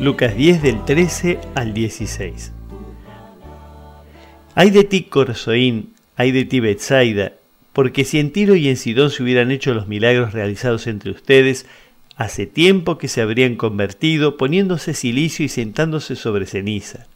Lucas 10 del 13 al 16. Hay de ti, Corzoín, hay de ti, Betsaida, porque si en Tiro y en Sidón se hubieran hecho los milagros realizados entre ustedes, hace tiempo que se habrían convertido, poniéndose silicio y sentándose sobre ceniza.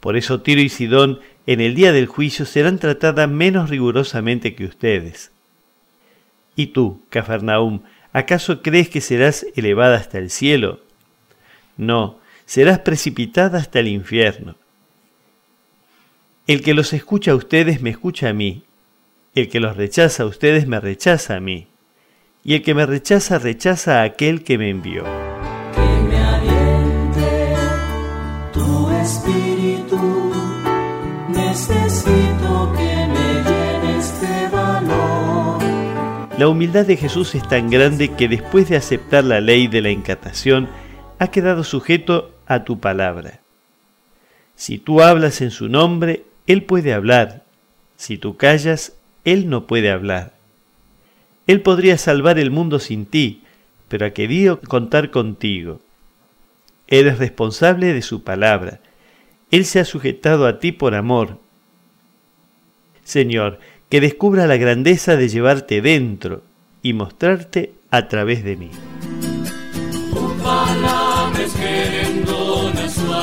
Por eso Tiro y Sidón en el día del juicio serán tratadas menos rigurosamente que ustedes. Y tú, Cafarnaum, ¿acaso crees que serás elevada hasta el cielo? No, serás precipitada hasta el infierno. El que los escucha a ustedes me escucha a mí, el que los rechaza a ustedes me rechaza a mí, y el que me rechaza rechaza a aquel que me envió. Que me aliente tu espíritu, necesito que me llenes de valor. La humildad de Jesús es tan grande que después de aceptar la ley de la incatación, ha quedado sujeto a tu palabra. Si tú hablas en su nombre, Él puede hablar. Si tú callas, Él no puede hablar. Él podría salvar el mundo sin ti, pero ha querido contar contigo. Eres responsable de su palabra. Él se ha sujetado a ti por amor. Señor, que descubra la grandeza de llevarte dentro y mostrarte a través de mí.